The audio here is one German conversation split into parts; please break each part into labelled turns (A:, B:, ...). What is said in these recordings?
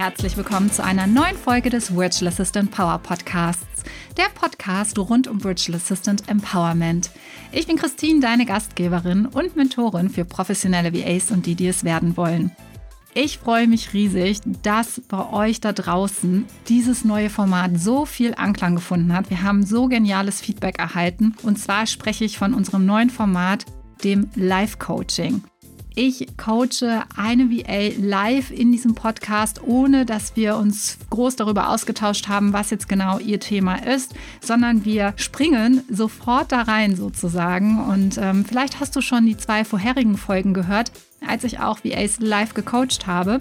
A: herzlich willkommen zu einer neuen Folge des Virtual Assistant Power Podcasts, der Podcast rund um Virtual Assistant Empowerment. Ich bin Christine, deine Gastgeberin und Mentorin für professionelle VAs und die, die es werden wollen. Ich freue mich riesig, dass bei euch da draußen dieses neue Format so viel Anklang gefunden hat. Wir haben so geniales Feedback erhalten. Und zwar spreche ich von unserem neuen Format, dem Live-Coaching. Ich coache eine VA live in diesem Podcast, ohne dass wir uns groß darüber ausgetauscht haben, was jetzt genau ihr Thema ist, sondern wir springen sofort da rein sozusagen. Und ähm, vielleicht hast du schon die zwei vorherigen Folgen gehört, als ich auch VAs live gecoacht habe.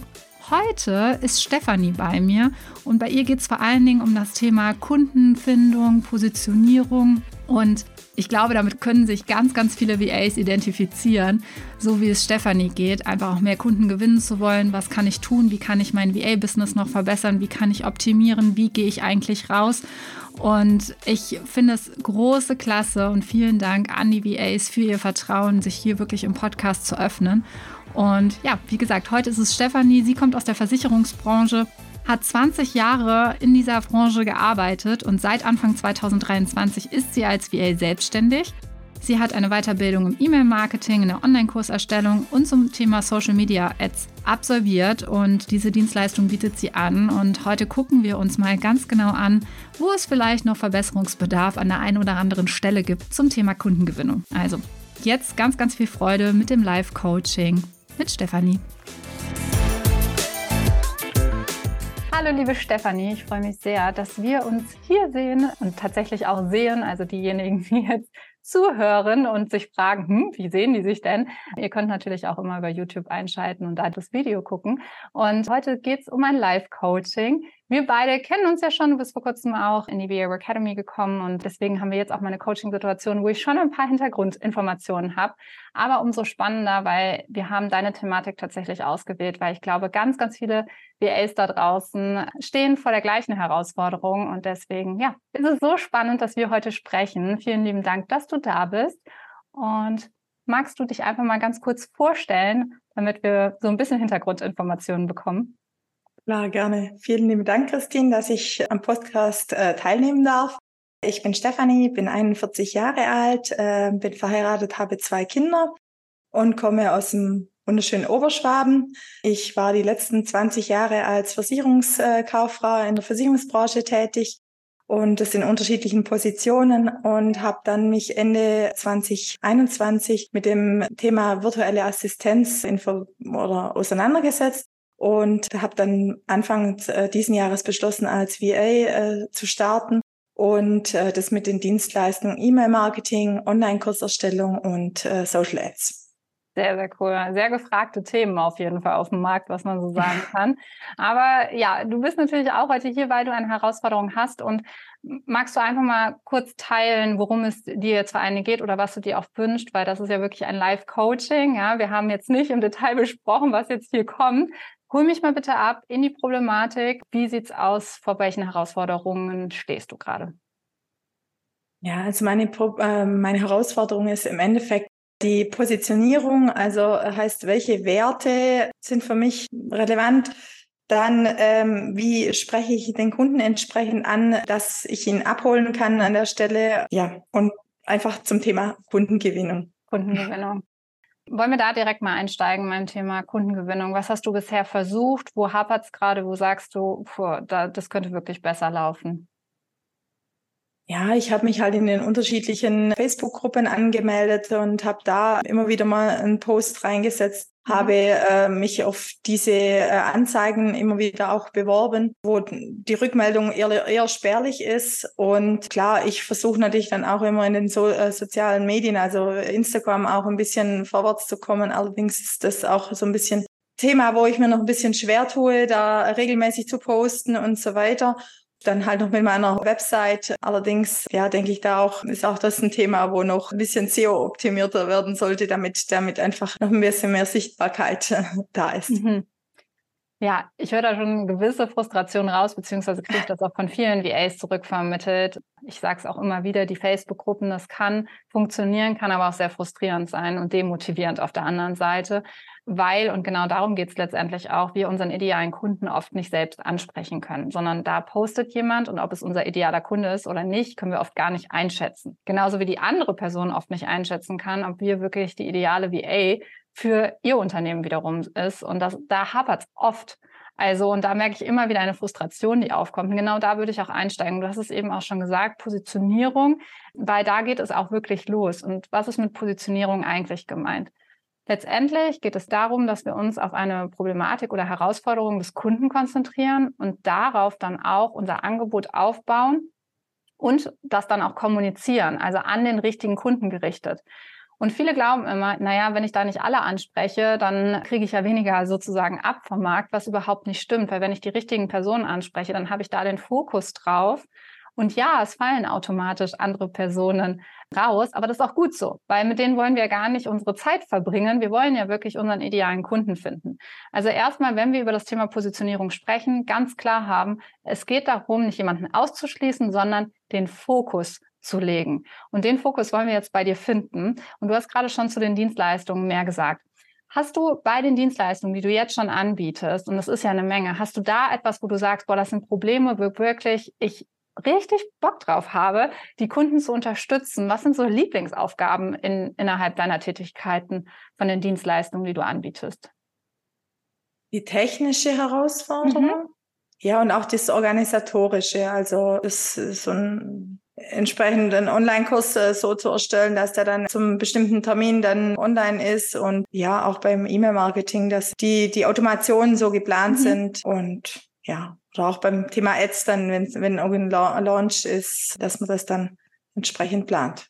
A: Heute ist Stefanie bei mir und bei ihr geht es vor allen Dingen um das Thema Kundenfindung, Positionierung und ich glaube, damit können sich ganz, ganz viele VAs identifizieren, so wie es Stefanie geht, einfach auch mehr Kunden gewinnen zu wollen. Was kann ich tun? Wie kann ich mein VA-Business noch verbessern? Wie kann ich optimieren? Wie gehe ich eigentlich raus? Und ich finde es große Klasse und vielen Dank an die VAs für ihr Vertrauen, sich hier wirklich im Podcast zu öffnen. Und ja, wie gesagt, heute ist es Stefanie. Sie kommt aus der Versicherungsbranche hat 20 Jahre in dieser Branche gearbeitet und seit Anfang 2023 ist sie als VA selbstständig. Sie hat eine Weiterbildung im E-Mail-Marketing, in der Online-Kurserstellung und zum Thema Social Media Ads absolviert und diese Dienstleistung bietet sie an. Und heute gucken wir uns mal ganz genau an, wo es vielleicht noch Verbesserungsbedarf an der einen oder anderen Stelle gibt zum Thema Kundengewinnung. Also jetzt ganz, ganz viel Freude mit dem Live-Coaching mit Stefanie. Hallo liebe Stefanie, ich freue mich sehr, dass wir uns hier sehen und tatsächlich auch sehen, also diejenigen, die jetzt zuhören und sich fragen, hm, wie sehen die sich denn? Ihr könnt natürlich auch immer über YouTube einschalten und da das Video gucken. Und heute geht es um ein Live-Coaching. Wir beide kennen uns ja schon, du bist vor kurzem auch in die VA Academy gekommen und deswegen haben wir jetzt auch mal eine Coaching-Situation, wo ich schon ein paar Hintergrundinformationen habe. Aber umso spannender, weil wir haben deine Thematik tatsächlich ausgewählt, weil ich glaube, ganz, ganz viele VAs da draußen stehen vor der gleichen Herausforderung und deswegen, ja, ist es so spannend, dass wir heute sprechen. Vielen lieben Dank, dass du da bist und magst du dich einfach mal ganz kurz vorstellen, damit wir so ein bisschen Hintergrundinformationen bekommen?
B: Klar, gerne. Vielen lieben Dank, Christine, dass ich am Podcast äh, teilnehmen darf. Ich bin Stefanie, bin 41 Jahre alt, äh, bin verheiratet, habe zwei Kinder und komme aus dem wunderschönen Oberschwaben. Ich war die letzten 20 Jahre als Versicherungskauffrau in der Versicherungsbranche tätig und das in unterschiedlichen Positionen und habe dann mich Ende 2021 mit dem Thema virtuelle Assistenz in, oder auseinandergesetzt und habe dann Anfang äh, diesen Jahres beschlossen, als VA äh, zu starten und äh, das mit den Dienstleistungen E-Mail-Marketing, Online-Kurserstellung und äh, Social Ads.
A: Sehr, sehr cool. Sehr gefragte Themen auf jeden Fall auf dem Markt, was man so sagen kann. Aber ja, du bist natürlich auch heute hier, weil du eine Herausforderung hast. Und magst du einfach mal kurz teilen, worum es dir jetzt vor allem geht oder was du dir auch wünschst? Weil das ist ja wirklich ein Live-Coaching. Ja, wir haben jetzt nicht im Detail besprochen, was jetzt hier kommt, Hol mich mal bitte ab in die Problematik. Wie sieht's aus? Vor welchen Herausforderungen stehst du gerade?
B: Ja, also meine, äh, meine Herausforderung ist im Endeffekt die Positionierung, also heißt, welche Werte sind für mich relevant? Dann, ähm, wie spreche ich den Kunden entsprechend an, dass ich ihn abholen kann an der Stelle? Ja, und einfach zum Thema Kundengewinnung.
A: Kundengewinnung. Wollen wir da direkt mal einsteigen beim Thema Kundengewinnung? Was hast du bisher versucht? Wo hapert es gerade? Wo sagst du, puh, da, das könnte wirklich besser laufen?
B: Ja, ich habe mich halt in den unterschiedlichen Facebook-Gruppen angemeldet und habe da immer wieder mal einen Post reingesetzt. Habe äh, mich auf diese äh, Anzeigen immer wieder auch beworben, wo die Rückmeldung eher, eher spärlich ist. Und klar, ich versuche natürlich dann auch immer in den so, äh, sozialen Medien, also Instagram auch ein bisschen vorwärts zu kommen. Allerdings ist das auch so ein bisschen Thema, wo ich mir noch ein bisschen schwer tue, da regelmäßig zu posten und so weiter. Dann halt noch mit meiner Website. Allerdings, ja, denke ich, da auch ist auch das ein Thema, wo noch ein bisschen SEO-optimierter werden sollte, damit damit einfach noch ein bisschen mehr Sichtbarkeit da ist. Mhm.
A: Ja, ich höre da schon gewisse Frustration raus, beziehungsweise kriege ich das auch von vielen VAs zurückvermittelt. Ich sage es auch immer wieder, die Facebook-Gruppen, das kann funktionieren, kann aber auch sehr frustrierend sein und demotivierend auf der anderen Seite, weil, und genau darum geht es letztendlich auch, wir unseren idealen Kunden oft nicht selbst ansprechen können, sondern da postet jemand und ob es unser idealer Kunde ist oder nicht, können wir oft gar nicht einschätzen. Genauso wie die andere Person oft nicht einschätzen kann, ob wir wirklich die ideale VA für ihr Unternehmen wiederum ist. Und das, da hapert es oft. Also, und da merke ich immer wieder eine Frustration, die aufkommt. Und genau da würde ich auch einsteigen. Du hast es eben auch schon gesagt, Positionierung, weil da geht es auch wirklich los. Und was ist mit Positionierung eigentlich gemeint? Letztendlich geht es darum, dass wir uns auf eine Problematik oder Herausforderung des Kunden konzentrieren und darauf dann auch unser Angebot aufbauen und das dann auch kommunizieren, also an den richtigen Kunden gerichtet. Und viele glauben immer, naja, wenn ich da nicht alle anspreche, dann kriege ich ja weniger sozusagen ab vom Markt, was überhaupt nicht stimmt. Weil wenn ich die richtigen Personen anspreche, dann habe ich da den Fokus drauf. Und ja, es fallen automatisch andere Personen raus, aber das ist auch gut so, weil mit denen wollen wir gar nicht unsere Zeit verbringen. Wir wollen ja wirklich unseren idealen Kunden finden. Also erstmal, wenn wir über das Thema Positionierung sprechen, ganz klar haben, es geht darum, nicht jemanden auszuschließen, sondern den Fokus zu legen. Und den Fokus wollen wir jetzt bei dir finden. Und du hast gerade schon zu den Dienstleistungen mehr gesagt. Hast du bei den Dienstleistungen, die du jetzt schon anbietest, und das ist ja eine Menge, hast du da etwas, wo du sagst, boah, das sind Probleme, wirklich ich richtig Bock drauf habe, die Kunden zu unterstützen? Was sind so Lieblingsaufgaben in, innerhalb deiner Tätigkeiten von den Dienstleistungen, die du anbietest?
B: Die technische Herausforderung. Mhm. Ja, und auch das Organisatorische. Also das ist so ein entsprechenden Online-Kurs äh, so zu erstellen, dass der dann zum bestimmten Termin dann online ist und ja, auch beim E-Mail-Marketing, dass die, die Automationen so geplant mhm. sind und ja, oder auch beim Thema Ads dann, wenn, wenn irgendein Launch ist, dass man das dann entsprechend plant.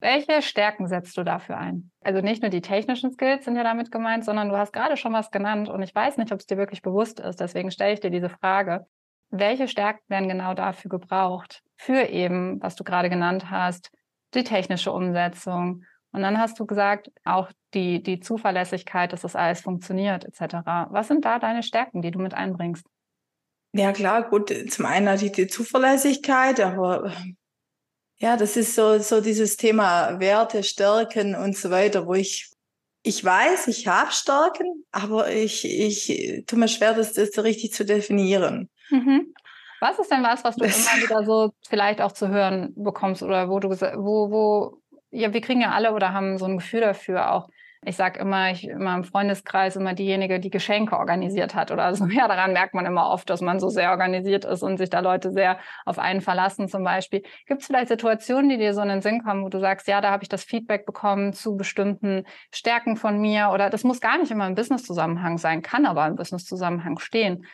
A: Welche Stärken setzt du dafür ein? Also nicht nur die technischen Skills sind ja damit gemeint, sondern du hast gerade schon was genannt und ich weiß nicht, ob es dir wirklich bewusst ist. Deswegen stelle ich dir diese Frage. Welche Stärken werden genau dafür gebraucht? Für eben, was du gerade genannt hast, die technische Umsetzung. Und dann hast du gesagt, auch die, die Zuverlässigkeit, dass das alles funktioniert, etc. Was sind da deine Stärken, die du mit einbringst?
B: Ja, klar, gut, zum einen natürlich die Zuverlässigkeit, aber ja, das ist so, so dieses Thema Werte, Stärken und so weiter, wo ich, ich weiß, ich habe Stärken, aber ich, ich tue mir schwer, das, das richtig zu definieren.
A: Mhm. Was ist denn was, was du das immer wieder so vielleicht auch zu hören bekommst oder wo du, wo, wo, ja, wir kriegen ja alle oder haben so ein Gefühl dafür auch, ich sage immer, ich immer im Freundeskreis immer diejenige, die Geschenke organisiert hat oder so. Ja, daran merkt man immer oft, dass man so sehr organisiert ist und sich da Leute sehr auf einen verlassen zum Beispiel. Gibt es vielleicht Situationen, die dir so in den Sinn kommen, wo du sagst, ja, da habe ich das Feedback bekommen zu bestimmten Stärken von mir oder das muss gar nicht immer im Business-Zusammenhang sein, kann aber im Business-Zusammenhang stehen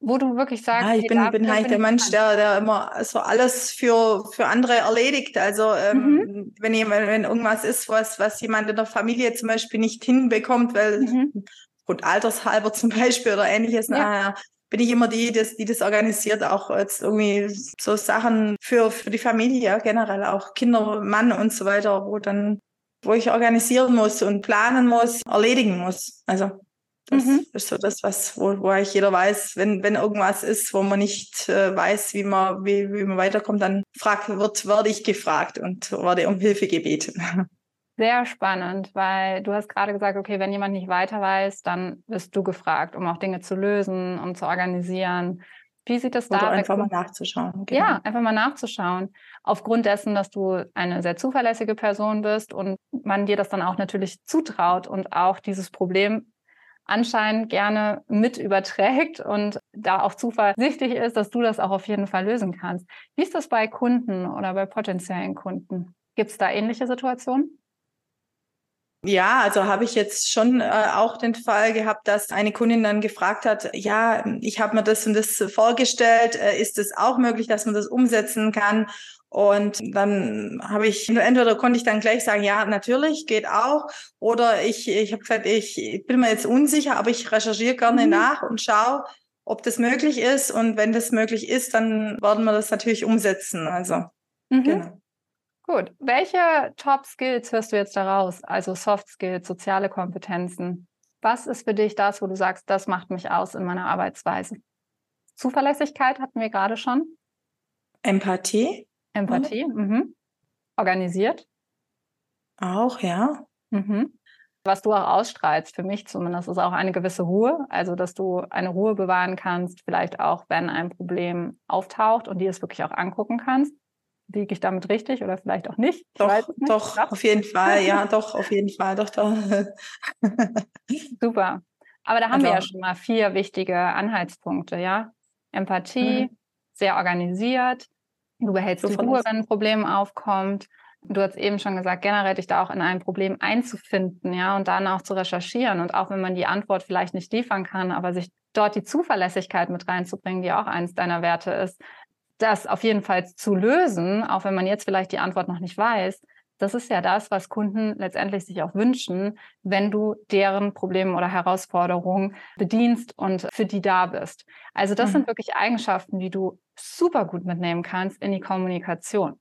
A: wo du wirklich sagst,
B: ja, ich bin, bin halt der Mensch, der, der immer so alles für, für andere erledigt. Also ähm, mhm. wenn jemand, wenn irgendwas ist, was, was jemand in der Familie zum Beispiel nicht hinbekommt, weil mhm. gut, altershalber zum Beispiel oder ähnliches, ja. naja, bin ich immer die, das, die das organisiert, auch jetzt irgendwie so Sachen für, für die Familie, generell auch Kinder, Mann und so weiter, wo dann, wo ich organisieren muss und planen muss, erledigen muss. Also das mhm. ist so das, was, wo, wo eigentlich jeder weiß, wenn, wenn irgendwas ist, wo man nicht äh, weiß, wie man, wie, wie man weiterkommt, dann frag, wird, werde ich gefragt und werde um Hilfe gebeten.
A: Sehr spannend, weil du hast gerade gesagt, okay, wenn jemand nicht weiter weiß, dann wirst du gefragt, um auch Dinge zu lösen, um zu organisieren. Wie sieht das da
B: aus? einfach mal nachzuschauen.
A: Genau. Ja, einfach mal nachzuschauen. Aufgrund dessen, dass du eine sehr zuverlässige Person bist und man dir das dann auch natürlich zutraut und auch dieses Problem anscheinend gerne mit überträgt und da auch zuversichtlich ist, dass du das auch auf jeden Fall lösen kannst. Wie ist das bei Kunden oder bei potenziellen Kunden? Gibt es da ähnliche Situationen?
B: Ja, also habe ich jetzt schon äh, auch den Fall gehabt, dass eine Kundin dann gefragt hat, ja, ich habe mir das und das vorgestellt, äh, ist es auch möglich, dass man das umsetzen kann? Und dann habe ich, entweder konnte ich dann gleich sagen, ja, natürlich, geht auch. Oder ich, ich habe gesagt, ich bin mir jetzt unsicher, aber ich recherchiere gerne mhm. nach und schaue, ob das möglich ist. Und wenn das möglich ist, dann werden wir das natürlich umsetzen. Also,
A: mhm. genau. Gut. Welche Top Skills hörst du jetzt daraus? Also Soft Skills, soziale Kompetenzen? Was ist für dich das, wo du sagst, das macht mich aus in meiner Arbeitsweise? Zuverlässigkeit hatten wir gerade schon.
B: Empathie.
A: Empathie. Mhm. Organisiert.
B: Auch, ja.
A: Mhm. Was du auch ausstrahlst, für mich zumindest, ist auch eine gewisse Ruhe. Also, dass du eine Ruhe bewahren kannst, vielleicht auch, wenn ein Problem auftaucht und dir es wirklich auch angucken kannst. Liege ich damit richtig oder vielleicht auch nicht?
B: Ich doch, nicht. doch, auf jeden Fall. Ja, doch, auf jeden Fall. Doch, doch.
A: Super. Aber da haben also, wir ja schon mal vier wichtige Anhaltspunkte, ja? Empathie, mhm. sehr organisiert. Du behältst die Ruhe, wenn ein Problem aufkommt. Du hast eben schon gesagt, generell dich da auch in ein Problem einzufinden, ja, und dann auch zu recherchieren. Und auch wenn man die Antwort vielleicht nicht liefern kann, aber sich dort die Zuverlässigkeit mit reinzubringen, die auch eines deiner Werte ist, das auf jeden Fall zu lösen, auch wenn man jetzt vielleicht die Antwort noch nicht weiß, das ist ja das, was Kunden letztendlich sich auch wünschen, wenn du deren Probleme oder Herausforderungen bedienst und für die da bist. Also das mhm. sind wirklich Eigenschaften, die du super gut mitnehmen kannst in die Kommunikation.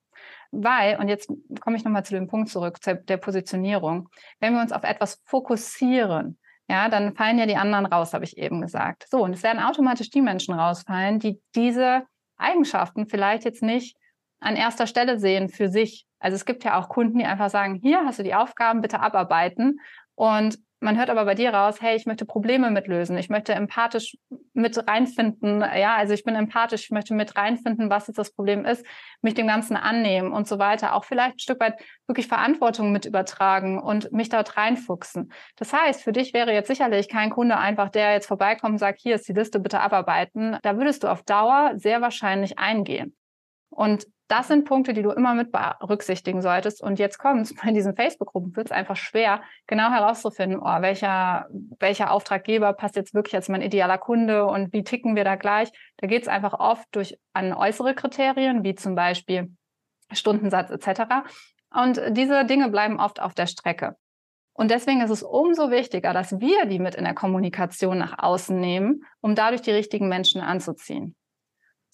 A: Weil, und jetzt komme ich nochmal zu dem Punkt zurück, zu der Positionierung, wenn wir uns auf etwas fokussieren, ja, dann fallen ja die anderen raus, habe ich eben gesagt. So, und es werden automatisch die Menschen rausfallen, die diese Eigenschaften vielleicht jetzt nicht an erster Stelle sehen für sich. Also es gibt ja auch Kunden, die einfach sagen, hier hast du die Aufgaben, bitte abarbeiten. Und man hört aber bei dir raus, hey, ich möchte Probleme mitlösen, ich möchte empathisch mit reinfinden, ja, also ich bin empathisch, ich möchte mit reinfinden, was jetzt das Problem ist, mich dem Ganzen annehmen und so weiter, auch vielleicht ein Stück weit wirklich Verantwortung mit übertragen und mich dort reinfuchsen. Das heißt, für dich wäre jetzt sicherlich kein Kunde einfach, der jetzt vorbeikommt und sagt, hier ist die Liste, bitte abarbeiten. Da würdest du auf Dauer sehr wahrscheinlich eingehen. Und das sind Punkte, die du immer mit berücksichtigen solltest. Und jetzt kommt's, bei diesen Facebook-Gruppen wird es einfach schwer, genau herauszufinden, oh, welcher, welcher Auftraggeber passt jetzt wirklich als mein idealer Kunde und wie ticken wir da gleich. Da geht es einfach oft durch an äußere Kriterien, wie zum Beispiel Stundensatz etc. Und diese Dinge bleiben oft auf der Strecke. Und deswegen ist es umso wichtiger, dass wir die mit in der Kommunikation nach außen nehmen, um dadurch die richtigen Menschen anzuziehen.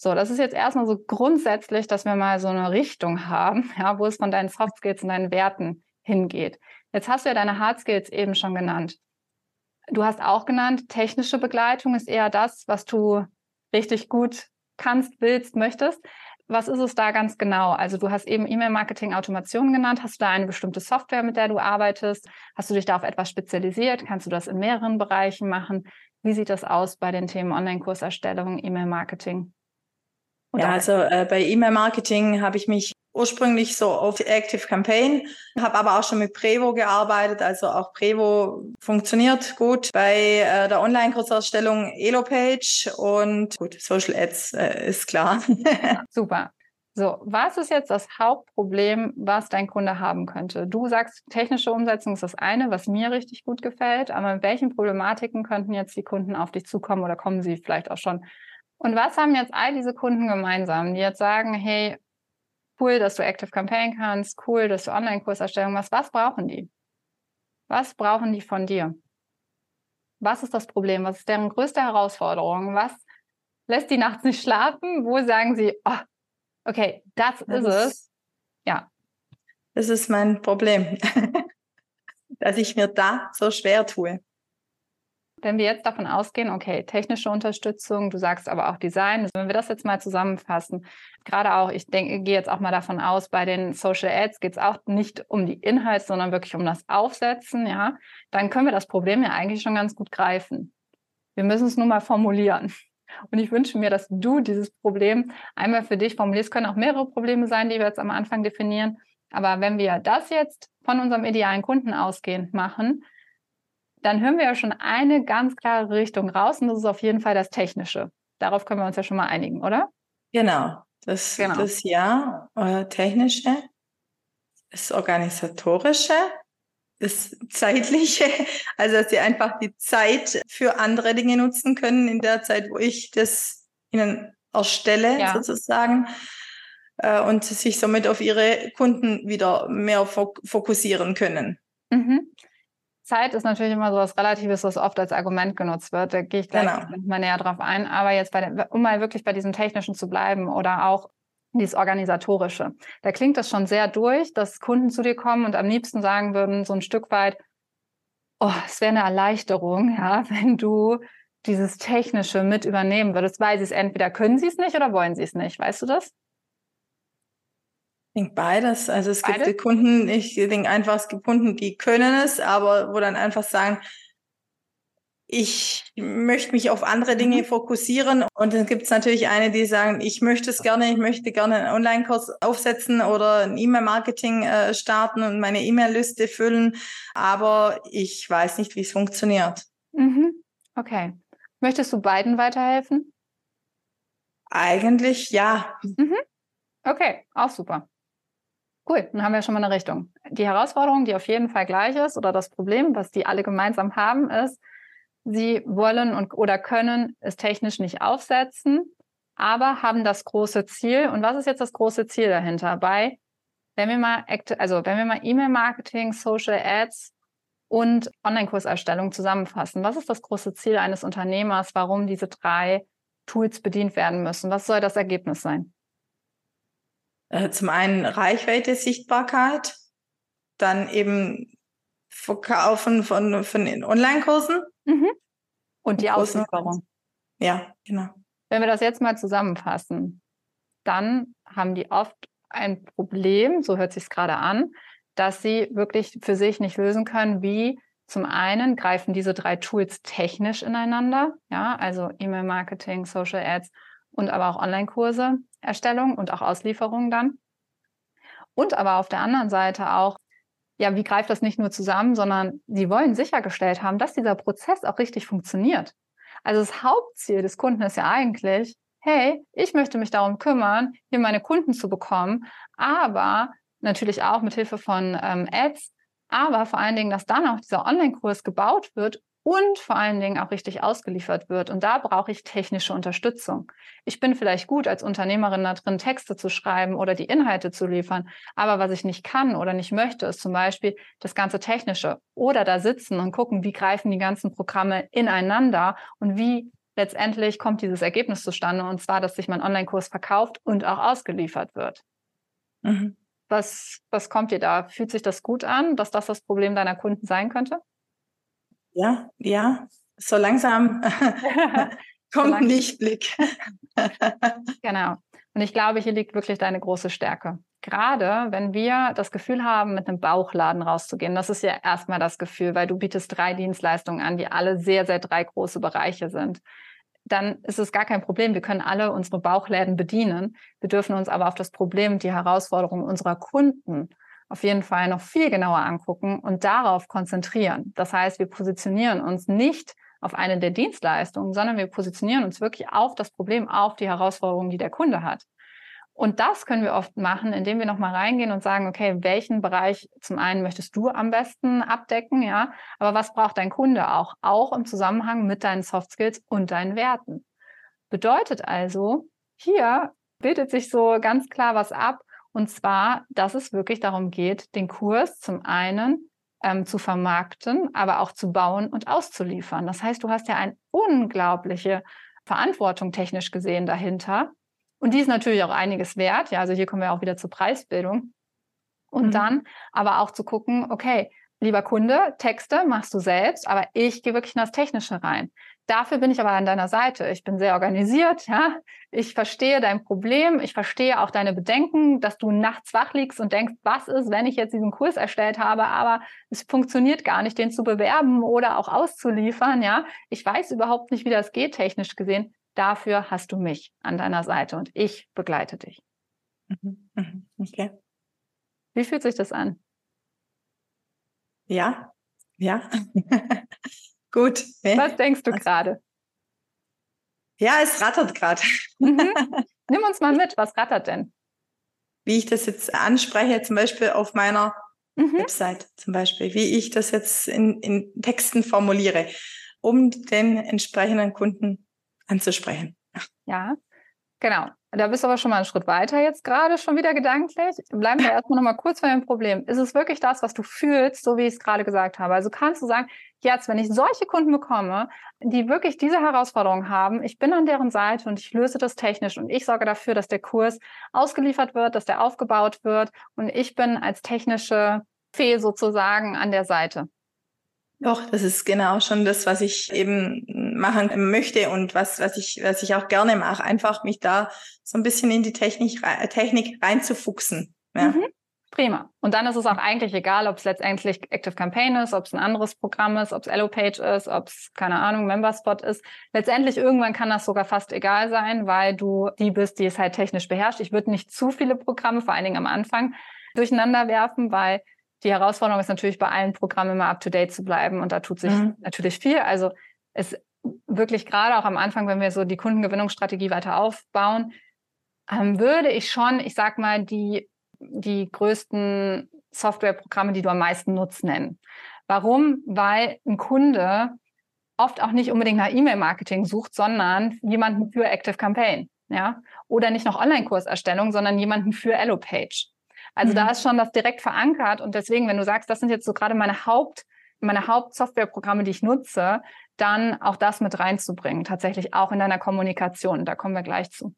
A: So, das ist jetzt erstmal so grundsätzlich, dass wir mal so eine Richtung haben, ja, wo es von deinen Soft Skills und deinen Werten hingeht. Jetzt hast du ja deine Hard Skills eben schon genannt. Du hast auch genannt, technische Begleitung ist eher das, was du richtig gut kannst, willst, möchtest. Was ist es da ganz genau? Also du hast eben E-Mail-Marketing-Automation genannt. Hast du da eine bestimmte Software, mit der du arbeitest? Hast du dich da auf etwas spezialisiert? Kannst du das in mehreren Bereichen machen? Wie sieht das aus bei den Themen Online-Kurserstellung, E-Mail-Marketing?
B: Ja, also äh, bei E-Mail-Marketing habe ich mich ursprünglich so auf Active Campaign, habe aber auch schon mit Prevo gearbeitet, also auch Prevo funktioniert gut bei äh, der Online-Kursausstellung Elopage und gut, Social Ads äh, ist klar.
A: Super. So, was ist jetzt das Hauptproblem, was dein Kunde haben könnte? Du sagst, technische Umsetzung ist das eine, was mir richtig gut gefällt, aber mit welchen Problematiken könnten jetzt die Kunden auf dich zukommen oder kommen sie vielleicht auch schon und was haben jetzt all diese Kunden gemeinsam, die jetzt sagen, hey, cool, dass du Active Campaign kannst, cool, dass du Online-Kurserstellung machst. Was brauchen die? Was brauchen die von dir? Was ist das Problem? Was ist deren größte Herausforderung? Was lässt die nachts nicht schlafen? Wo sagen sie, oh, okay, das, das ist es. Ja.
B: Das ist mein Problem, dass ich mir da so schwer tue.
A: Wenn wir jetzt davon ausgehen, okay, technische Unterstützung, du sagst aber auch Design, wenn wir das jetzt mal zusammenfassen, gerade auch, ich denke, gehe jetzt auch mal davon aus, bei den Social Ads geht es auch nicht um die Inhalte, sondern wirklich um das Aufsetzen, ja, dann können wir das Problem ja eigentlich schon ganz gut greifen. Wir müssen es nur mal formulieren. Und ich wünsche mir, dass du dieses Problem einmal für dich formulierst. Es können auch mehrere Probleme sein, die wir jetzt am Anfang definieren. Aber wenn wir das jetzt von unserem idealen Kunden ausgehend machen, dann hören wir ja schon eine ganz klare Richtung raus und das ist auf jeden Fall das Technische. Darauf können wir uns ja schon mal einigen, oder?
B: Genau, das, genau. das ja, äh, Technische, das Organisatorische, das Zeitliche, also dass sie einfach die Zeit für andere Dinge nutzen können in der Zeit, wo ich das ihnen erstelle, ja. sozusagen äh, und sich somit auf ihre Kunden wieder mehr fokussieren können.
A: Mhm. Zeit ist natürlich immer so was Relatives, was oft als Argument genutzt wird. Da gehe ich gleich genau. mal näher drauf ein. Aber jetzt, bei den, um mal wirklich bei diesem Technischen zu bleiben oder auch dieses Organisatorische. Da klingt das schon sehr durch, dass Kunden zu dir kommen und am liebsten sagen würden, so ein Stück weit, oh, es wäre eine Erleichterung, ja, wenn du dieses Technische mit übernehmen würdest, weil sie es entweder können sie es nicht oder wollen sie es nicht. Weißt du das?
B: Ich denke beides. Also es Beide? gibt Kunden, ich denke einfach, es gibt Kunden, die können es, aber wo dann einfach sagen, ich möchte mich auf andere Dinge mhm. fokussieren. Und dann gibt es natürlich eine, die sagen, ich möchte es gerne, ich möchte gerne einen Online-Kurs aufsetzen oder ein E-Mail-Marketing äh, starten und meine E-Mail-Liste füllen, aber ich weiß nicht, wie es funktioniert.
A: Mhm. Okay. Möchtest du beiden weiterhelfen?
B: Eigentlich ja.
A: Mhm. Okay, auch super. Cool, dann haben wir schon mal eine Richtung. Die Herausforderung, die auf jeden Fall gleich ist, oder das Problem, was die alle gemeinsam haben, ist, sie wollen und oder können es technisch nicht aufsetzen, aber haben das große Ziel. Und was ist jetzt das große Ziel dahinter? Bei, wenn wir mal, also wenn wir mal E-Mail-Marketing, Social Ads und Online-Kurserstellung zusammenfassen, was ist das große Ziel eines Unternehmers, warum diese drei Tools bedient werden müssen? Was soll das Ergebnis sein?
B: Äh, zum einen Reichweite, Sichtbarkeit, dann eben Verkaufen von, von Online-Kursen.
A: Mhm. Und die Auslieferung.
B: Ja, genau.
A: Wenn wir das jetzt mal zusammenfassen, dann haben die oft ein Problem, so hört sich es gerade an, dass sie wirklich für sich nicht lösen können, wie zum einen greifen diese drei Tools technisch ineinander, ja, also E-Mail-Marketing, Social Ads und aber auch Online-Kurse Erstellung und auch Auslieferung dann. Und aber auf der anderen Seite auch, ja, wie greift das nicht nur zusammen, sondern sie wollen sichergestellt haben, dass dieser Prozess auch richtig funktioniert. Also das Hauptziel des Kunden ist ja eigentlich, hey, ich möchte mich darum kümmern, hier meine Kunden zu bekommen, aber natürlich auch mit Hilfe von ähm, Ads, aber vor allen Dingen, dass dann auch dieser Online-Kurs gebaut wird und vor allen Dingen auch richtig ausgeliefert wird. Und da brauche ich technische Unterstützung. Ich bin vielleicht gut als Unternehmerin da drin, Texte zu schreiben oder die Inhalte zu liefern. Aber was ich nicht kann oder nicht möchte, ist zum Beispiel das ganze Technische oder da sitzen und gucken, wie greifen die ganzen Programme ineinander und wie letztendlich kommt dieses Ergebnis zustande. Und zwar, dass sich mein Online-Kurs verkauft und auch ausgeliefert wird. Mhm. Was, was kommt dir da? Fühlt sich das gut an, dass das das Problem deiner Kunden sein könnte?
B: Ja, ja, so langsam kommt so ein Lichtblick.
A: genau. Und ich glaube, hier liegt wirklich deine große Stärke. Gerade wenn wir das Gefühl haben, mit einem Bauchladen rauszugehen, das ist ja erstmal das Gefühl, weil du bietest drei Dienstleistungen an, die alle sehr, sehr drei große Bereiche sind. Dann ist es gar kein Problem. Wir können alle unsere Bauchläden bedienen. Wir dürfen uns aber auf das Problem die Herausforderungen unserer Kunden auf jeden Fall noch viel genauer angucken und darauf konzentrieren. Das heißt, wir positionieren uns nicht auf eine der Dienstleistungen, sondern wir positionieren uns wirklich auf das Problem, auf die Herausforderungen, die der Kunde hat. Und das können wir oft machen, indem wir nochmal reingehen und sagen, okay, welchen Bereich zum einen möchtest du am besten abdecken, ja, aber was braucht dein Kunde auch? Auch im Zusammenhang mit deinen Soft Skills und deinen Werten. Bedeutet also, hier bildet sich so ganz klar was ab, und zwar, dass es wirklich darum geht, den Kurs zum einen ähm, zu vermarkten, aber auch zu bauen und auszuliefern. Das heißt, du hast ja eine unglaubliche Verantwortung technisch gesehen dahinter. Und die ist natürlich auch einiges wert. Ja, also hier kommen wir auch wieder zur Preisbildung. Und mhm. dann aber auch zu gucken, okay, lieber Kunde, Texte machst du selbst, aber ich gehe wirklich in das Technische rein. Dafür bin ich aber an deiner Seite. Ich bin sehr organisiert, ja. Ich verstehe dein Problem. Ich verstehe auch deine Bedenken, dass du nachts wach liegst und denkst, was ist, wenn ich jetzt diesen Kurs erstellt habe, aber es funktioniert gar nicht, den zu bewerben oder auch auszuliefern, ja. Ich weiß überhaupt nicht, wie das geht, technisch gesehen. Dafür hast du mich an deiner Seite und ich begleite dich. Mhm, mhm, okay. Wie fühlt sich das an?
B: Ja, ja. Gut.
A: Was denkst du gerade?
B: Ja, es rattert gerade.
A: Mhm. Nimm uns mal mit, was rattert denn?
B: Wie ich das jetzt anspreche, zum Beispiel auf meiner mhm. Website, zum Beispiel, wie ich das jetzt in, in Texten formuliere, um den entsprechenden Kunden anzusprechen.
A: Ja, genau. Da bist du aber schon mal einen Schritt weiter jetzt gerade schon wieder gedanklich. Bleiben wir erstmal noch mal kurz bei dem Problem. Ist es wirklich das, was du fühlst, so wie ich es gerade gesagt habe? Also kannst du sagen, jetzt, wenn ich solche Kunden bekomme, die wirklich diese Herausforderung haben, ich bin an deren Seite und ich löse das technisch und ich sorge dafür, dass der Kurs ausgeliefert wird, dass der aufgebaut wird und ich bin als technische Fee sozusagen an der Seite.
B: Doch, das ist genau schon das, was ich eben machen möchte und was, was ich, was ich auch gerne mache. Einfach mich da so ein bisschen in die Technik, Technik reinzufuchsen. Ja. Mhm.
A: Prima. Und dann ist es auch eigentlich egal, ob es letztendlich Active Campaign ist, ob es ein anderes Programm ist, ob es Allopage ist, ob es, keine Ahnung, Memberspot ist. Letztendlich irgendwann kann das sogar fast egal sein, weil du die bist, die es halt technisch beherrscht. Ich würde nicht zu viele Programme, vor allen Dingen am Anfang, durcheinander werfen, weil die Herausforderung ist natürlich bei allen Programmen immer up to date zu bleiben und da tut sich mhm. natürlich viel. Also es wirklich gerade auch am Anfang, wenn wir so die Kundengewinnungsstrategie weiter aufbauen, ähm, würde ich schon, ich sag mal, die, die größten Softwareprogramme, die du am meisten nutzt, nennen. Warum? Weil ein Kunde oft auch nicht unbedingt nach E-Mail-Marketing sucht, sondern jemanden für Active Campaign, ja, oder nicht noch Online-Kurserstellung, sondern jemanden für Allopage. Also mhm. da ist schon das direkt verankert und deswegen, wenn du sagst, das sind jetzt so gerade meine Haupt, meine Hauptsoftwareprogramme, die ich nutze, dann auch das mit reinzubringen, tatsächlich auch in deiner Kommunikation. Da kommen wir gleich zu.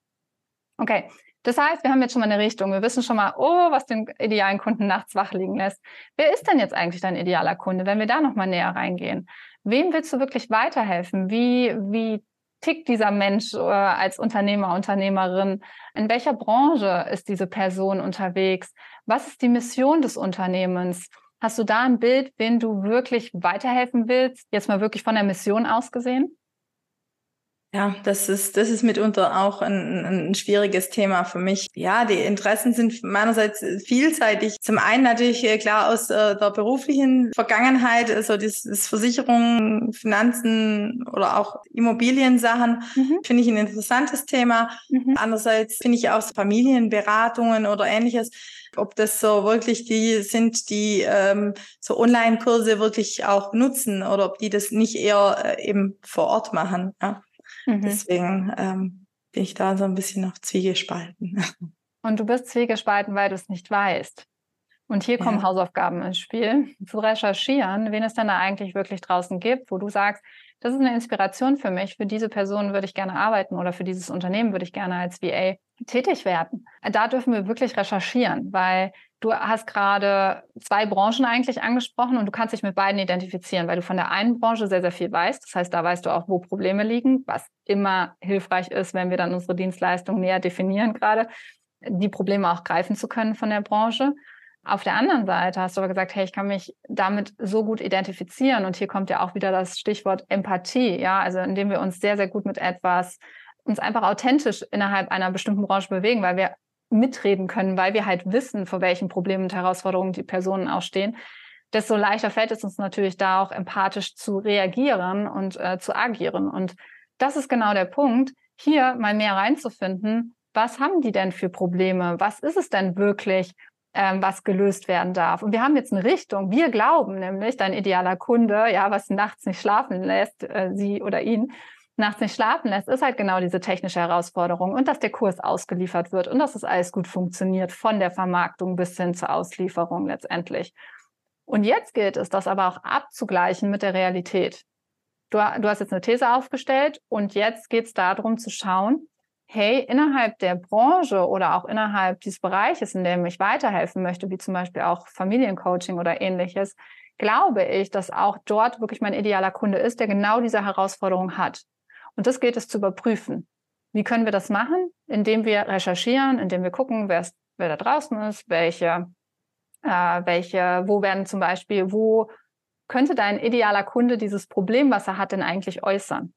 A: Okay. Das heißt, wir haben jetzt schon mal eine Richtung. Wir wissen schon mal, oh, was den idealen Kunden nachts wach liegen lässt. Wer ist denn jetzt eigentlich dein idealer Kunde, wenn wir da nochmal näher reingehen? Wem willst du wirklich weiterhelfen? Wie, wie tickt dieser Mensch äh, als Unternehmer, Unternehmerin? In welcher Branche ist diese Person unterwegs? Was ist die Mission des Unternehmens? Hast du da ein Bild, wen du wirklich weiterhelfen willst? Jetzt mal wirklich von der Mission aus gesehen?
B: Ja, das ist, das ist mitunter auch ein, ein schwieriges Thema für mich. Ja, die Interessen sind meinerseits vielseitig. Zum einen natürlich äh, klar aus äh, der beruflichen Vergangenheit, also das, das Versicherung, Finanzen oder auch Immobiliensachen, mhm. finde ich ein interessantes Thema. Mhm. Andererseits finde ich auch Familienberatungen oder ähnliches ob das so wirklich die sind, die ähm, so Online-Kurse wirklich auch nutzen oder ob die das nicht eher äh, eben vor Ort machen. Ja. Mhm. Deswegen ähm, bin ich da so ein bisschen noch zwiegespalten.
A: Und du bist zwiegespalten, weil du es nicht weißt. Und hier kommen ja. Hausaufgaben ins Spiel, zu recherchieren, wen es denn da eigentlich wirklich draußen gibt, wo du sagst, das ist eine Inspiration für mich, für diese Person würde ich gerne arbeiten oder für dieses Unternehmen würde ich gerne als VA tätig werden. Da dürfen wir wirklich recherchieren, weil Du hast gerade zwei Branchen eigentlich angesprochen und du kannst dich mit beiden identifizieren, weil du von der einen Branche sehr, sehr viel weißt. Das heißt, da weißt du auch, wo Probleme liegen, was immer hilfreich ist, wenn wir dann unsere Dienstleistung näher definieren, gerade die Probleme auch greifen zu können von der Branche. Auf der anderen Seite hast du aber gesagt, hey, ich kann mich damit so gut identifizieren. Und hier kommt ja auch wieder das Stichwort Empathie, ja, also indem wir uns sehr, sehr gut mit etwas uns einfach authentisch innerhalb einer bestimmten Branche bewegen, weil wir mitreden können, weil wir halt wissen, vor welchen Problemen und Herausforderungen die Personen auch stehen, desto leichter fällt es uns natürlich da auch empathisch zu reagieren und äh, zu agieren. Und das ist genau der Punkt, hier mal mehr reinzufinden, was haben die denn für Probleme? Was ist es denn wirklich, ähm, was gelöst werden darf? Und wir haben jetzt eine Richtung. Wir glauben nämlich, dein idealer Kunde, ja, was nachts nicht schlafen lässt, äh, sie oder ihn, nachts nicht schlafen lässt, ist halt genau diese technische Herausforderung und dass der Kurs ausgeliefert wird und dass es alles gut funktioniert, von der Vermarktung bis hin zur Auslieferung letztendlich. Und jetzt gilt es, das aber auch abzugleichen mit der Realität. Du, du hast jetzt eine These aufgestellt und jetzt geht es darum zu schauen, hey, innerhalb der Branche oder auch innerhalb dieses Bereiches, in dem ich weiterhelfen möchte, wie zum Beispiel auch Familiencoaching oder ähnliches, glaube ich, dass auch dort wirklich mein idealer Kunde ist, der genau diese Herausforderung hat. Und das gilt es zu überprüfen. Wie können wir das machen? Indem wir recherchieren, indem wir gucken, wer, ist, wer da draußen ist, welche, äh, welche, wo werden zum Beispiel, wo könnte dein idealer Kunde dieses Problem, was er hat, denn eigentlich äußern?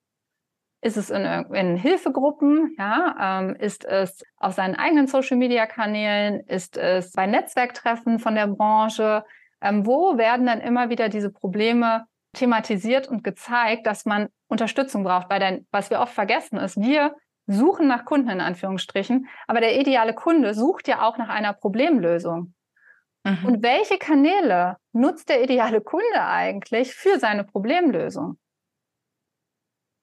A: Ist es in, in Hilfegruppen? Ja, ähm, ist es auf seinen eigenen Social Media Kanälen? Ist es bei Netzwerktreffen von der Branche? Ähm, wo werden dann immer wieder diese Probleme thematisiert und gezeigt, dass man Unterstützung braucht. Bei den, was wir oft vergessen ist, wir suchen nach Kunden in Anführungsstrichen, aber der ideale Kunde sucht ja auch nach einer Problemlösung. Mhm. Und welche Kanäle nutzt der ideale Kunde eigentlich für seine Problemlösung?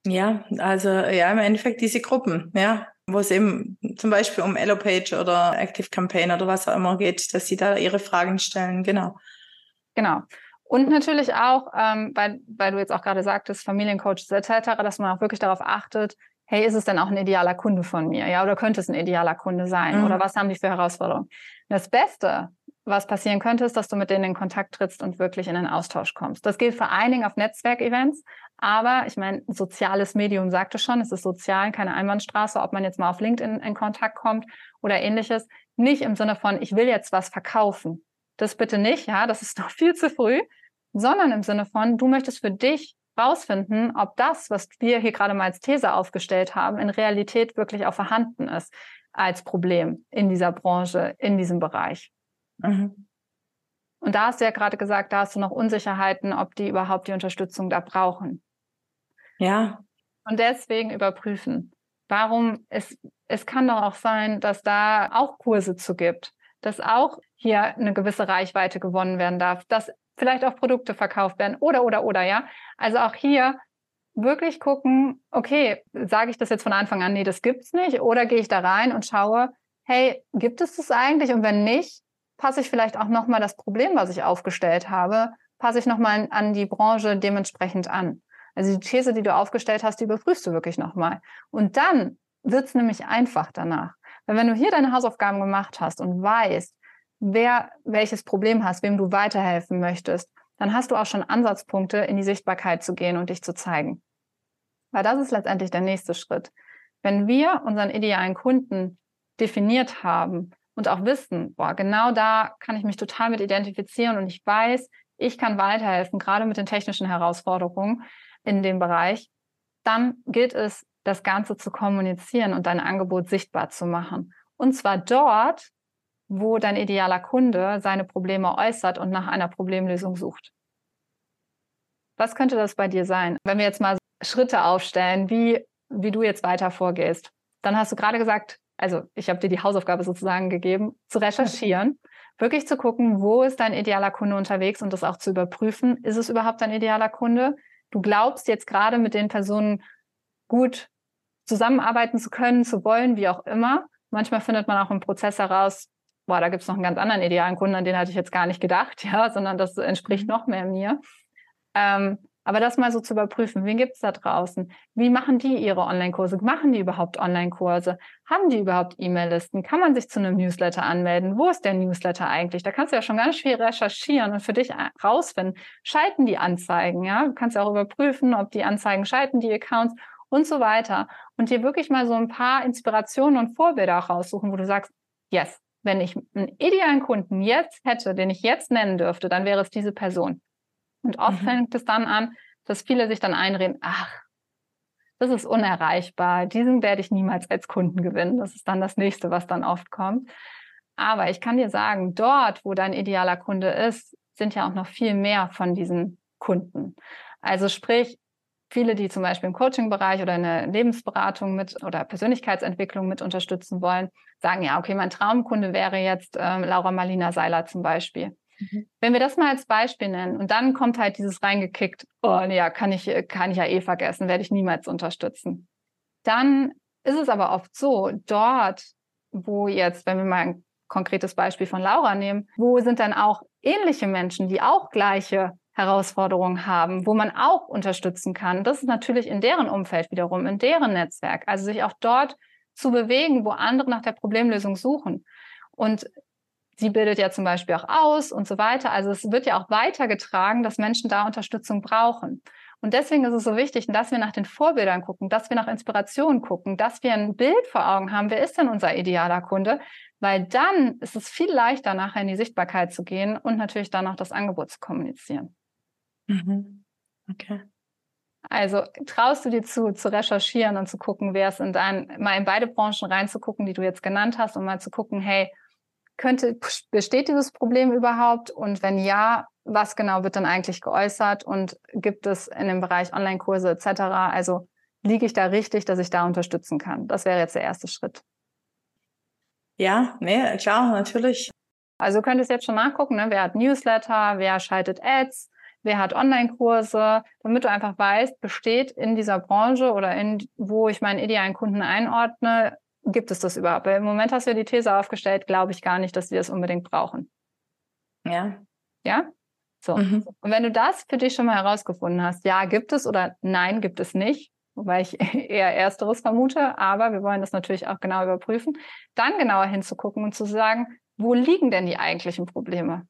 B: Ja, also ja, im Endeffekt diese Gruppen, ja, wo es eben zum Beispiel um Allopage oder Active Campaign oder was auch immer geht, dass sie da ihre Fragen stellen, genau.
A: Genau. Und natürlich auch, ähm, weil, weil du jetzt auch gerade sagtest, Familiencoaches etc., dass man auch wirklich darauf achtet, hey, ist es denn auch ein idealer Kunde von mir? Ja, oder könnte es ein idealer Kunde sein? Mhm. Oder was haben die für Herausforderungen? Das Beste, was passieren könnte, ist, dass du mit denen in Kontakt trittst und wirklich in den Austausch kommst. Das gilt vor allen Dingen auf Netzwerkevents, aber ich meine, soziales Medium sagte schon, es ist sozial, keine Einbahnstraße, ob man jetzt mal auf LinkedIn in Kontakt kommt oder ähnliches. Nicht im Sinne von, ich will jetzt was verkaufen. Das bitte nicht, ja, das ist noch viel zu früh, sondern im Sinne von, du möchtest für dich rausfinden, ob das, was wir hier gerade mal als These aufgestellt haben, in Realität wirklich auch vorhanden ist als Problem in dieser Branche, in diesem Bereich. Mhm. Und da hast du ja gerade gesagt, da hast du noch Unsicherheiten, ob die überhaupt die Unterstützung da brauchen.
B: Ja.
A: Und deswegen überprüfen. Warum es, es kann doch auch sein, dass da auch Kurse zu gibt, dass auch hier eine gewisse Reichweite gewonnen werden darf, dass vielleicht auch Produkte verkauft werden oder, oder, oder, ja. Also auch hier wirklich gucken, okay, sage ich das jetzt von Anfang an, nee, das gibt's nicht, oder gehe ich da rein und schaue, hey, gibt es das eigentlich? Und wenn nicht, passe ich vielleicht auch nochmal das Problem, was ich aufgestellt habe, passe ich nochmal an die Branche dementsprechend an. Also die These, die du aufgestellt hast, die überprüfst du wirklich nochmal. Und dann wird's nämlich einfach danach. Weil wenn du hier deine Hausaufgaben gemacht hast und weißt, wer welches Problem hast, wem du weiterhelfen möchtest, dann hast du auch schon Ansatzpunkte, in die Sichtbarkeit zu gehen und dich zu zeigen. Weil das ist letztendlich der nächste Schritt. Wenn wir unseren idealen Kunden definiert haben und auch wissen, boah, genau da kann ich mich total mit identifizieren und ich weiß, ich kann weiterhelfen, gerade mit den technischen Herausforderungen in dem Bereich, dann gilt es, das Ganze zu kommunizieren und dein Angebot sichtbar zu machen. Und zwar dort, wo dein idealer Kunde seine Probleme äußert und nach einer Problemlösung sucht. Was könnte das bei dir sein? Wenn wir jetzt mal Schritte aufstellen, wie, wie du jetzt weiter vorgehst, dann hast du gerade gesagt, also ich habe dir die Hausaufgabe sozusagen gegeben, zu recherchieren, wirklich zu gucken, wo ist dein idealer Kunde unterwegs und das auch zu überprüfen, ist es überhaupt dein idealer Kunde? Du glaubst jetzt gerade mit den Personen gut zusammenarbeiten zu können, zu wollen, wie auch immer. Manchmal findet man auch im Prozess heraus, boah, da gibt es noch einen ganz anderen idealen Kunden, an den hatte ich jetzt gar nicht gedacht, ja, sondern das entspricht mhm. noch mehr mir. Ähm, aber das mal so zu überprüfen, wen gibt es da draußen? Wie machen die ihre Online-Kurse? Machen die überhaupt Online-Kurse? Haben die überhaupt E-Mail-Listen? Kann man sich zu einem Newsletter anmelden? Wo ist der Newsletter eigentlich? Da kannst du ja schon ganz viel recherchieren und für dich rausfinden. Schalten die Anzeigen, ja? Du kannst ja auch überprüfen, ob die Anzeigen schalten, die Accounts und so weiter. Und dir wirklich mal so ein paar Inspirationen und Vorbilder auch raussuchen, wo du sagst, yes, wenn ich einen idealen Kunden jetzt hätte, den ich jetzt nennen dürfte, dann wäre es diese Person. Und oft mhm. fängt es dann an, dass viele sich dann einreden, ach, das ist unerreichbar, diesen werde ich niemals als Kunden gewinnen. Das ist dann das nächste, was dann oft kommt. Aber ich kann dir sagen, dort, wo dein idealer Kunde ist, sind ja auch noch viel mehr von diesen Kunden. Also sprich, viele, die zum Beispiel im Coaching-Bereich oder in der Lebensberatung mit oder Persönlichkeitsentwicklung mit unterstützen wollen, sagen ja, okay, mein Traumkunde wäre jetzt äh, Laura Marlina Seiler zum Beispiel. Mhm. Wenn wir das mal als Beispiel nennen und dann kommt halt dieses reingekickt, oh ja, kann ich, kann ich ja eh vergessen, werde ich niemals unterstützen. Dann ist es aber oft so, dort, wo jetzt, wenn wir mal ein konkretes Beispiel von Laura nehmen, wo sind dann auch ähnliche Menschen, die auch gleiche Herausforderungen haben, wo man auch unterstützen kann. Das ist natürlich in deren Umfeld wiederum, in deren Netzwerk. Also sich auch dort zu bewegen, wo andere nach der Problemlösung suchen. Und sie bildet ja zum Beispiel auch aus und so weiter. Also es wird ja auch weitergetragen, dass Menschen da Unterstützung brauchen. Und deswegen ist es so wichtig, dass wir nach den Vorbildern gucken, dass wir nach Inspiration gucken, dass wir ein Bild vor Augen haben, wer ist denn unser idealer Kunde? Weil dann ist es viel leichter, nachher in die Sichtbarkeit zu gehen und natürlich dann auch das Angebot zu kommunizieren.
B: Mhm. Okay.
A: Also traust du dir zu, zu recherchieren und zu gucken, wer es in dein, mal in beide Branchen reinzugucken, die du jetzt genannt hast, und mal zu gucken, hey, könnte, besteht dieses Problem überhaupt? Und wenn ja, was genau wird dann eigentlich geäußert? Und gibt es in dem Bereich Online-Kurse etc.? Also liege ich da richtig, dass ich da unterstützen kann? Das wäre jetzt der erste Schritt.
B: Ja, nee, klar, natürlich.
A: Also du könntest jetzt schon nachgucken, ne? wer hat Newsletter, wer schaltet Ads, wer hat Online-Kurse, damit du einfach weißt, besteht in dieser Branche oder in, wo ich meinen idealen Kunden einordne, gibt es das überhaupt? Weil im Moment hast du ja die These aufgestellt, glaube ich gar nicht, dass die das unbedingt brauchen.
B: Ja.
A: Ja? So. Mhm. Und wenn du das für dich schon mal herausgefunden hast, ja, gibt es oder nein, gibt es nicht, wobei ich eher Ersteres vermute, aber wir wollen das natürlich auch genau überprüfen, dann genauer hinzugucken und zu sagen, wo liegen denn die eigentlichen Probleme?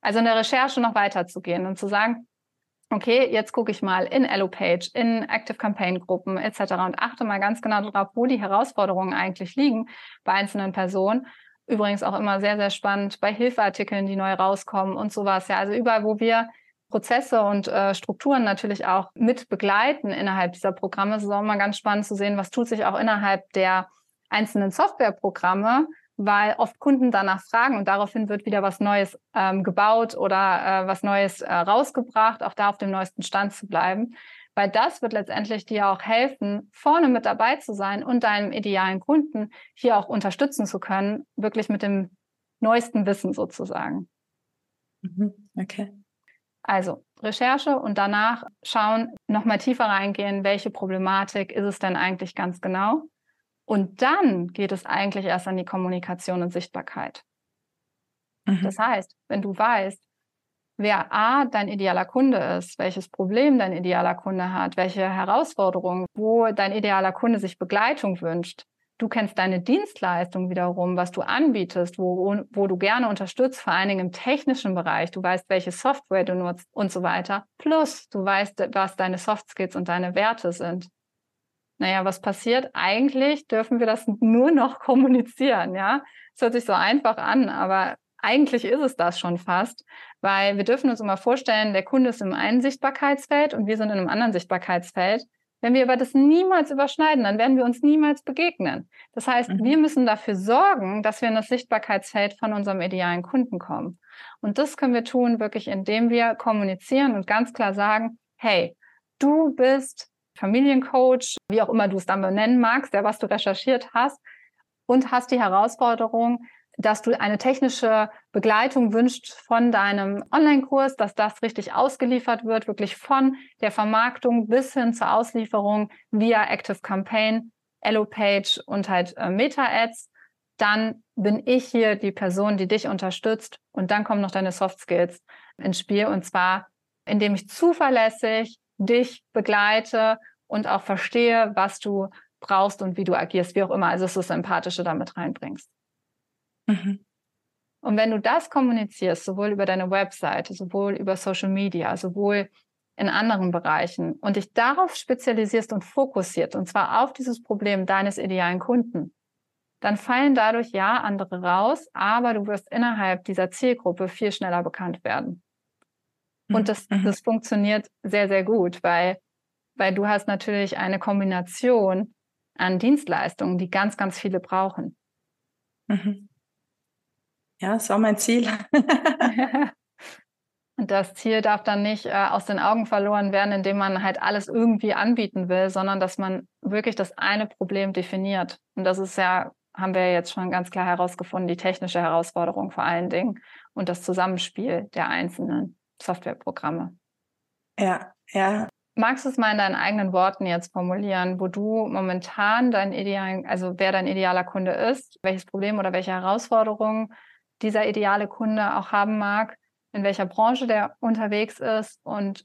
A: Also in der Recherche noch weiterzugehen und zu sagen, okay, jetzt gucke ich mal in Allopage, in Active Campaign Gruppen etc. und achte mal ganz genau darauf, wo die Herausforderungen eigentlich liegen bei einzelnen Personen. Übrigens auch immer sehr, sehr spannend bei Hilfeartikeln, die neu rauskommen und sowas. Ja, also überall, wo wir Prozesse und äh, Strukturen natürlich auch mit begleiten innerhalb dieser Programme, ist es auch immer ganz spannend zu sehen, was tut sich auch innerhalb der einzelnen Softwareprogramme weil oft Kunden danach fragen und daraufhin wird wieder was Neues ähm, gebaut oder äh, was Neues äh, rausgebracht, auch da auf dem neuesten Stand zu bleiben. Weil das wird letztendlich dir auch helfen, vorne mit dabei zu sein und deinem idealen Kunden hier auch unterstützen zu können, wirklich mit dem neuesten Wissen sozusagen.
B: Mhm, okay.
A: Also Recherche und danach schauen, nochmal tiefer reingehen, welche Problematik ist es denn eigentlich ganz genau? Und dann geht es eigentlich erst an die Kommunikation und Sichtbarkeit. Mhm. Das heißt, wenn du weißt, wer A, dein idealer Kunde ist, welches Problem dein idealer Kunde hat, welche Herausforderungen, wo dein idealer Kunde sich Begleitung wünscht, du kennst deine Dienstleistung wiederum, was du anbietest, wo, wo du gerne unterstützt, vor allen Dingen im technischen Bereich, du weißt, welche Software du nutzt und so weiter, plus du weißt, was deine Soft Skills und deine Werte sind naja, was passiert? Eigentlich dürfen wir das nur noch kommunizieren, ja. Es hört sich so einfach an, aber eigentlich ist es das schon fast, weil wir dürfen uns immer vorstellen, der Kunde ist im einen Sichtbarkeitsfeld und wir sind in einem anderen Sichtbarkeitsfeld. Wenn wir aber das niemals überschneiden, dann werden wir uns niemals begegnen. Das heißt, mhm. wir müssen dafür sorgen, dass wir in das Sichtbarkeitsfeld von unserem idealen Kunden kommen. Und das können wir tun, wirklich, indem wir kommunizieren und ganz klar sagen, hey, du bist Familiencoach, wie auch immer du es dann benennen magst, der was du recherchiert hast und hast die Herausforderung, dass du eine technische Begleitung wünschst von deinem Online-Kurs, dass das richtig ausgeliefert wird, wirklich von der Vermarktung bis hin zur Auslieferung via Active Campaign, Page und halt äh, Meta-Ads. Dann bin ich hier die Person, die dich unterstützt und dann kommen noch deine Soft Skills ins Spiel und zwar, indem ich zuverlässig dich begleite und auch verstehe, was du brauchst und wie du agierst, wie auch immer. Also, dass du das Empathische damit reinbringst. Mhm. Und wenn du das kommunizierst, sowohl über deine Webseite, sowohl über Social Media, sowohl in anderen Bereichen und dich darauf spezialisierst und fokussiert, und zwar auf dieses Problem deines idealen Kunden, dann fallen dadurch ja andere raus, aber du wirst innerhalb dieser Zielgruppe viel schneller bekannt werden. Und mhm. das, mhm. das funktioniert sehr, sehr gut, weil weil du hast natürlich eine Kombination an Dienstleistungen, die ganz, ganz viele brauchen.
B: Mhm. Ja, das war mein Ziel.
A: Und das Ziel darf dann nicht äh, aus den Augen verloren werden, indem man halt alles irgendwie anbieten will, sondern dass man wirklich das eine Problem definiert. Und das ist ja, haben wir jetzt schon ganz klar herausgefunden, die technische Herausforderung vor allen Dingen und das Zusammenspiel der einzelnen Softwareprogramme.
B: Ja, ja.
A: Magst du es mal in deinen eigenen Worten jetzt formulieren, wo du momentan dein idealen, also wer dein idealer Kunde ist, welches Problem oder welche Herausforderungen dieser ideale Kunde auch haben mag, in welcher Branche der unterwegs ist und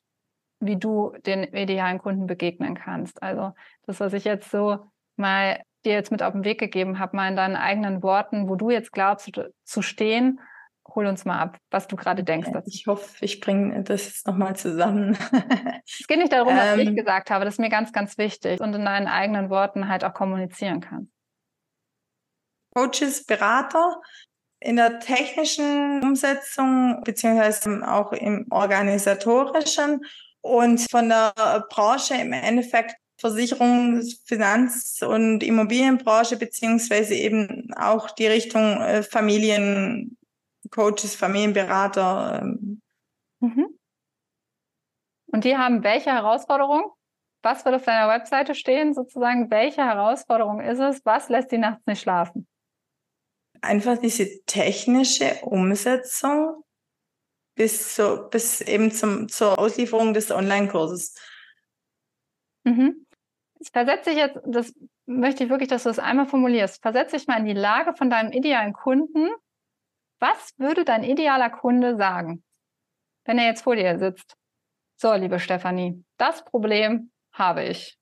A: wie du den idealen Kunden begegnen kannst. Also das, was ich jetzt so mal dir jetzt mit auf den Weg gegeben habe, mal in deinen eigenen Worten, wo du jetzt glaubst zu stehen hol uns mal ab, was du gerade denkst.
B: Ich hoffe, ich bringe das jetzt nochmal zusammen.
A: es geht nicht darum, was ich ähm. gesagt habe. Das ist mir ganz, ganz wichtig und in deinen eigenen Worten halt auch kommunizieren kannst.
B: Coaches, Berater in der technischen Umsetzung beziehungsweise auch im organisatorischen und von der Branche im Endeffekt Versicherungs-, Finanz- und Immobilienbranche beziehungsweise eben auch die Richtung äh, Familien, Coaches, Familienberater. Ähm.
A: Mhm. Und die haben welche Herausforderung? Was wird auf deiner Webseite stehen, sozusagen? Welche Herausforderung ist es? Was lässt die nachts nicht schlafen?
B: Einfach diese technische Umsetzung bis, so, bis eben zum, zur Auslieferung des Online-Kurses.
A: Mhm. Ich versetze dich jetzt, das möchte ich wirklich, dass du das einmal formulierst. Versetze dich mal in die Lage von deinem idealen Kunden was würde dein idealer Kunde sagen, wenn er jetzt vor dir sitzt? So, liebe Stefanie, das Problem habe ich.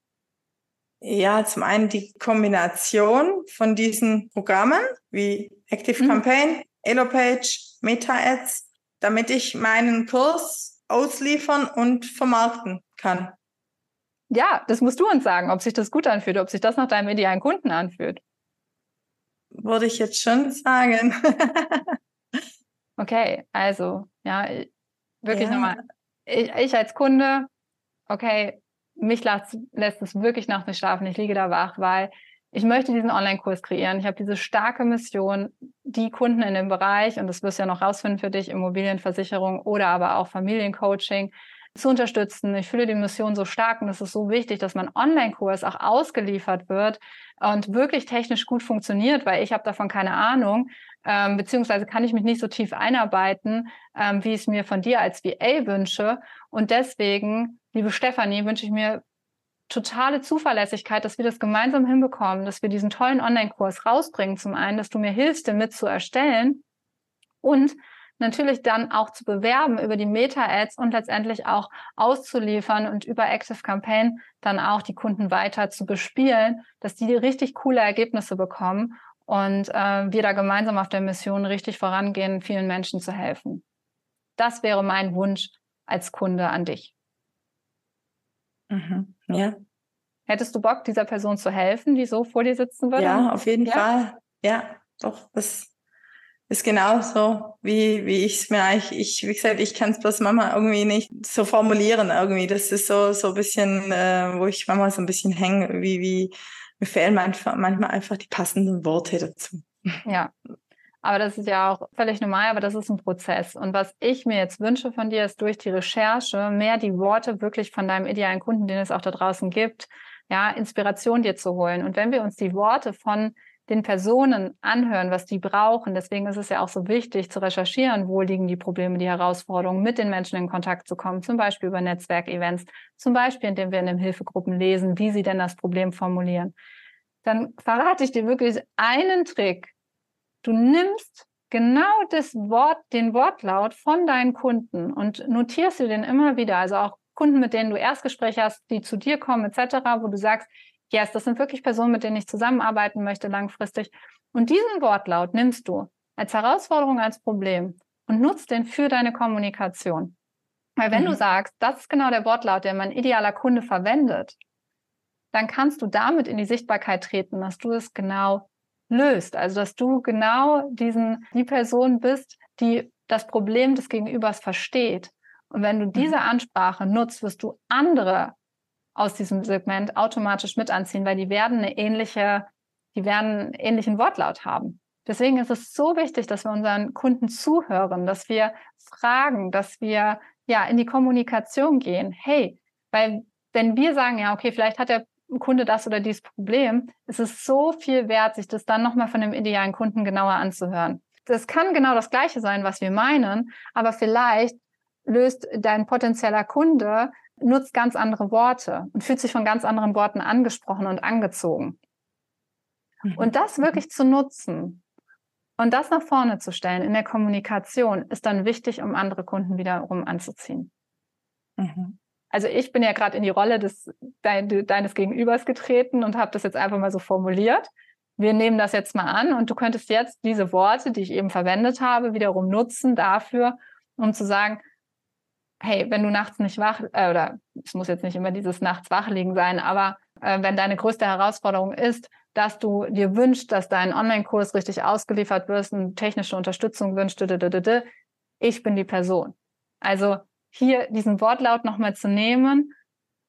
B: Ja, zum einen die Kombination von diesen Programmen wie Active mhm. Campaign, Elopage, Meta-Ads, damit ich meinen Kurs ausliefern und vermarkten kann.
A: Ja, das musst du uns sagen, ob sich das gut anfühlt, ob sich das nach deinem idealen Kunden anfühlt.
B: Würde ich jetzt schon sagen.
A: okay, also, ja, wirklich ja. nochmal. Ich, ich als Kunde, okay, mich lässt, lässt es wirklich nachts nicht schlafen. Ich liege da wach, weil ich möchte diesen Online-Kurs kreieren. Ich habe diese starke Mission, die Kunden in dem Bereich, und das wirst du ja noch rausfinden für dich, Immobilienversicherung oder aber auch Familiencoaching, zu unterstützen. Ich fühle die Mission so stark und es ist so wichtig, dass mein Online-Kurs auch ausgeliefert wird und wirklich technisch gut funktioniert, weil ich habe davon keine Ahnung, ähm, beziehungsweise kann ich mich nicht so tief einarbeiten, ähm, wie ich es mir von dir als VA wünsche. Und deswegen, liebe Stefanie, wünsche ich mir totale Zuverlässigkeit, dass wir das gemeinsam hinbekommen, dass wir diesen tollen Online-Kurs rausbringen. Zum einen, dass du mir hilfst, den mit zu erstellen und natürlich dann auch zu bewerben über die Meta-Ads und letztendlich auch auszuliefern und über Active Campaign dann auch die Kunden weiter zu bespielen, dass die richtig coole Ergebnisse bekommen und äh, wir da gemeinsam auf der Mission richtig vorangehen, vielen Menschen zu helfen. Das wäre mein Wunsch als Kunde an dich.
B: Mhm. Ja.
A: Hättest du Bock, dieser Person zu helfen, die so vor dir sitzen würde?
B: Ja, auf jeden ja? Fall. Ja, doch. Das ist genauso, wie, wie ich es mir eigentlich, ich, wie gesagt, ich kann es bloß Mama irgendwie nicht so formulieren irgendwie. Das ist so, so ein bisschen, äh, wo ich Mama so ein bisschen hänge, wie, wie, mir fehlen manchmal, manchmal einfach die passenden Worte dazu.
A: Ja, aber das ist ja auch völlig normal, aber das ist ein Prozess. Und was ich mir jetzt wünsche von dir, ist durch die Recherche mehr die Worte wirklich von deinem idealen Kunden, den es auch da draußen gibt, ja, Inspiration dir zu holen. Und wenn wir uns die Worte von den Personen anhören, was die brauchen, deswegen ist es ja auch so wichtig zu recherchieren, wo liegen die Probleme, die Herausforderungen, mit den Menschen in Kontakt zu kommen, zum Beispiel über Netzwerkevents, zum Beispiel indem wir in den Hilfegruppen lesen, wie sie denn das Problem formulieren. Dann verrate ich dir wirklich einen Trick, Du nimmst genau das Wort, den Wortlaut von deinen Kunden und notierst dir den immer wieder. Also auch Kunden, mit denen du Erstgespräche hast, die zu dir kommen, etc., wo du sagst, yes, das sind wirklich Personen, mit denen ich zusammenarbeiten möchte langfristig. Und diesen Wortlaut nimmst du als Herausforderung, als Problem und nutzt den für deine Kommunikation. Weil wenn mhm. du sagst, das ist genau der Wortlaut, der mein idealer Kunde verwendet, dann kannst du damit in die Sichtbarkeit treten, dass du es genau löst. Also dass du genau diesen, die Person bist, die das Problem des Gegenübers versteht. Und wenn du mhm. diese Ansprache nutzt, wirst du andere aus diesem Segment automatisch mit anziehen, weil die werden eine ähnliche, die werden einen ähnlichen Wortlaut haben. Deswegen ist es so wichtig, dass wir unseren Kunden zuhören, dass wir fragen, dass wir ja in die Kommunikation gehen. Hey, weil wenn wir sagen, ja, okay, vielleicht hat der Kunde das oder dieses Problem, es ist so viel wert, sich das dann nochmal von dem idealen Kunden genauer anzuhören. Das kann genau das Gleiche sein, was wir meinen, aber vielleicht löst dein potenzieller Kunde, nutzt ganz andere Worte und fühlt sich von ganz anderen Worten angesprochen und angezogen. Mhm. Und das wirklich zu nutzen und das nach vorne zu stellen in der Kommunikation, ist dann wichtig, um andere Kunden wiederum anzuziehen. Mhm also ich bin ja gerade in die Rolle des dein, deines Gegenübers getreten und habe das jetzt einfach mal so formuliert. Wir nehmen das jetzt mal an und du könntest jetzt diese Worte, die ich eben verwendet habe, wiederum nutzen dafür, um zu sagen, hey, wenn du nachts nicht wach, äh, oder es muss jetzt nicht immer dieses nachts wach liegen sein, aber äh, wenn deine größte Herausforderung ist, dass du dir wünschst, dass dein Online-Kurs richtig ausgeliefert wird und technische Unterstützung wünscht, ich bin die Person. Also hier diesen Wortlaut nochmal zu nehmen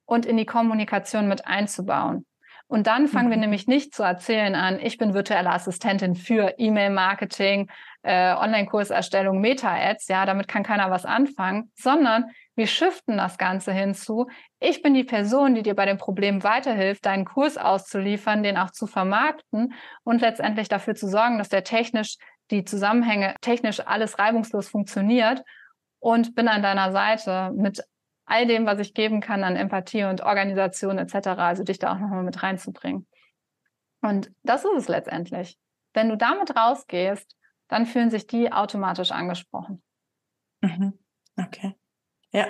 A: und in die Kommunikation mit einzubauen. Und dann fangen mhm. wir nämlich nicht zu erzählen an, ich bin virtuelle Assistentin für E-Mail-Marketing, äh, Online-Kurserstellung, Meta-Ads, ja, damit kann keiner was anfangen, sondern wir shiften das Ganze hinzu. Ich bin die Person, die dir bei dem Problem weiterhilft, deinen Kurs auszuliefern, den auch zu vermarkten und letztendlich dafür zu sorgen, dass der technisch, die Zusammenhänge technisch alles reibungslos funktioniert und bin an deiner Seite mit all dem, was ich geben kann an Empathie und Organisation etc., also dich da auch nochmal mit reinzubringen. Und das ist es letztendlich. Wenn du damit rausgehst, dann fühlen sich die automatisch angesprochen.
B: Mhm. Okay. Ja.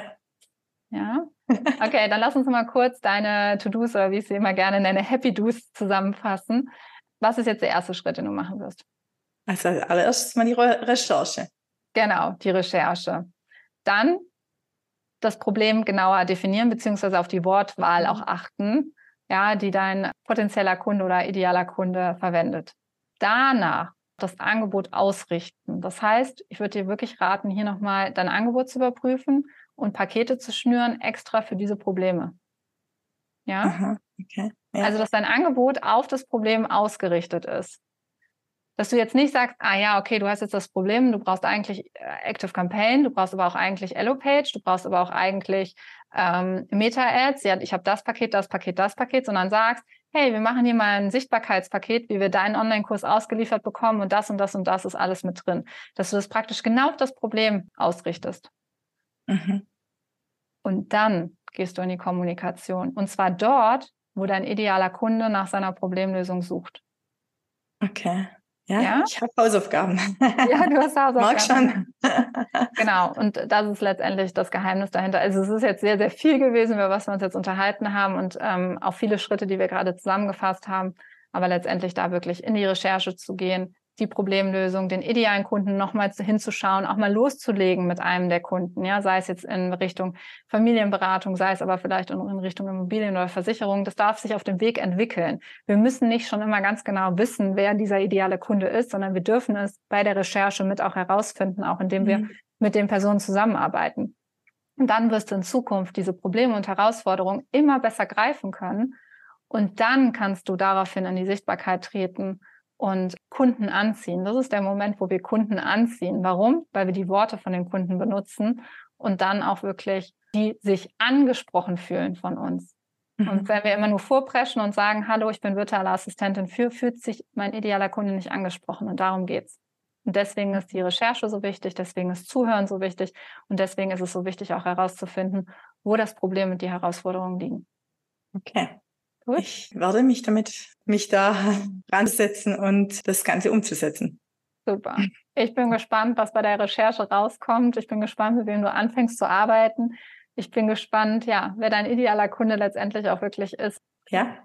A: Ja. Okay, dann lass uns mal kurz deine To-Dos oder wie ich sie immer gerne nenne, Happy Do's zusammenfassen. Was ist jetzt der erste Schritt, den du machen wirst?
B: Also allererstes mal die Re Recherche.
A: Genau, die Recherche. Dann das Problem genauer definieren, beziehungsweise auf die Wortwahl auch achten, ja, die dein potenzieller Kunde oder idealer Kunde verwendet. Danach das Angebot ausrichten. Das heißt, ich würde dir wirklich raten, hier nochmal dein Angebot zu überprüfen und Pakete zu schnüren, extra für diese Probleme. Ja? Aha, okay. Ja. Also, dass dein Angebot auf das Problem ausgerichtet ist. Dass du jetzt nicht sagst, ah ja, okay, du hast jetzt das Problem, du brauchst eigentlich äh, Active Campaign, du brauchst aber auch eigentlich Elopage, du brauchst aber auch eigentlich ähm, Meta-Ads, ja, ich habe das Paket, das Paket, das Paket, sondern sagst, hey, wir machen hier mal ein Sichtbarkeitspaket, wie wir deinen Online-Kurs ausgeliefert bekommen und das und das und das ist alles mit drin. Dass du das praktisch genau auf das Problem ausrichtest. Mhm. Und dann gehst du in die Kommunikation. Und zwar dort, wo dein idealer Kunde nach seiner Problemlösung sucht.
B: Okay. Ja, ja? ich habe Hausaufgaben.
A: Ja, du hast Hausaufgaben.
B: Mag schon.
A: genau, und das ist letztendlich das Geheimnis dahinter. Also es ist jetzt sehr, sehr viel gewesen, über was wir uns jetzt unterhalten haben und ähm, auch viele Schritte, die wir gerade zusammengefasst haben. Aber letztendlich da wirklich in die Recherche zu gehen, die Problemlösung, den idealen Kunden nochmal hinzuschauen, auch mal loszulegen mit einem der Kunden, ja, sei es jetzt in Richtung Familienberatung, sei es aber vielleicht in, Richtung Immobilien oder Versicherung. Das darf sich auf dem Weg entwickeln. Wir müssen nicht schon immer ganz genau wissen, wer dieser ideale Kunde ist, sondern wir dürfen es bei der Recherche mit auch herausfinden, auch indem wir mhm. mit den Personen zusammenarbeiten. Und dann wirst du in Zukunft diese Probleme und Herausforderungen immer besser greifen können. Und dann kannst du daraufhin in die Sichtbarkeit treten und Kunden anziehen. Das ist der Moment, wo wir Kunden anziehen. Warum? Weil wir die Worte von den Kunden benutzen und dann auch wirklich die sich angesprochen fühlen von uns. Mhm. Und wenn wir immer nur vorpreschen und sagen, hallo, ich bin virtuelle Assistentin für, fühlt sich mein idealer Kunde nicht angesprochen. Und darum geht's. Und deswegen ist die Recherche so wichtig, deswegen ist Zuhören so wichtig und deswegen ist es so wichtig, auch herauszufinden, wo das Problem und die Herausforderungen liegen.
B: Okay. Gut. Ich werde mich damit, mich da ransetzen und das Ganze umzusetzen.
A: Super. Ich bin gespannt, was bei der Recherche rauskommt. Ich bin gespannt, mit wem du anfängst zu arbeiten. Ich bin gespannt, ja, wer dein idealer Kunde letztendlich auch wirklich ist.
B: Ja,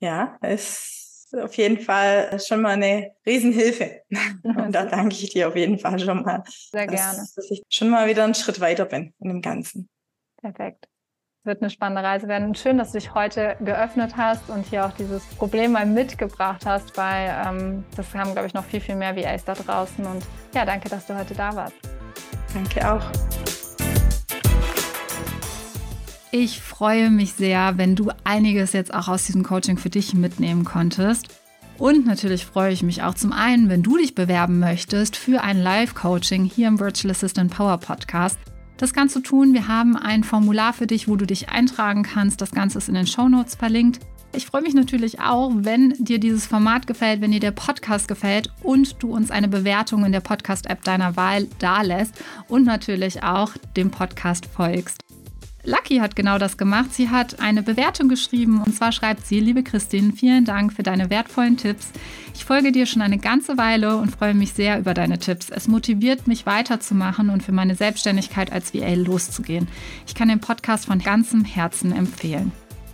B: ja, ist auf jeden Fall schon mal eine Riesenhilfe. Und da danke ich dir auf jeden Fall schon mal.
A: Sehr gerne.
B: Dass, dass ich schon mal wieder einen Schritt weiter bin in dem Ganzen.
A: Perfekt wird eine spannende Reise werden. schön, dass du dich heute geöffnet hast und hier auch dieses Problem mal mitgebracht hast, weil ähm, das haben, glaube ich, noch viel, viel mehr VAs da draußen. Und ja, danke, dass du heute da warst.
B: Danke auch.
A: Ich freue mich sehr, wenn du einiges jetzt auch aus diesem Coaching für dich mitnehmen konntest. Und natürlich freue ich mich auch zum einen, wenn du dich bewerben möchtest für ein Live-Coaching hier im Virtual Assistant Power Podcast. Das kannst du tun. Wir haben ein Formular für dich, wo du dich eintragen kannst. Das Ganze ist in den Show Notes verlinkt. Ich freue mich natürlich auch, wenn dir dieses Format gefällt, wenn dir der Podcast gefällt und du uns eine Bewertung in der Podcast-App deiner Wahl dalässt und natürlich auch dem Podcast folgst. Lucky hat genau das gemacht. Sie hat eine Bewertung geschrieben und zwar schreibt sie, liebe Christine, vielen Dank für deine wertvollen Tipps. Ich folge dir schon eine ganze Weile und freue mich sehr über deine Tipps. Es motiviert mich weiterzumachen und für meine Selbstständigkeit als VA loszugehen. Ich kann den Podcast von ganzem Herzen empfehlen.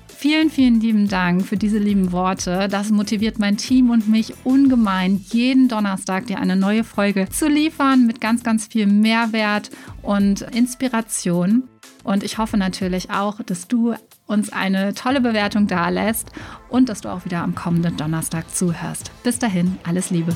A: Vielen, vielen lieben Dank für diese lieben Worte. Das motiviert mein Team und mich ungemein, jeden Donnerstag dir eine neue Folge zu liefern mit ganz, ganz viel Mehrwert und Inspiration. Und ich hoffe natürlich auch, dass du uns eine tolle Bewertung da lässt und dass du auch wieder am kommenden Donnerstag zuhörst. Bis dahin, alles Liebe.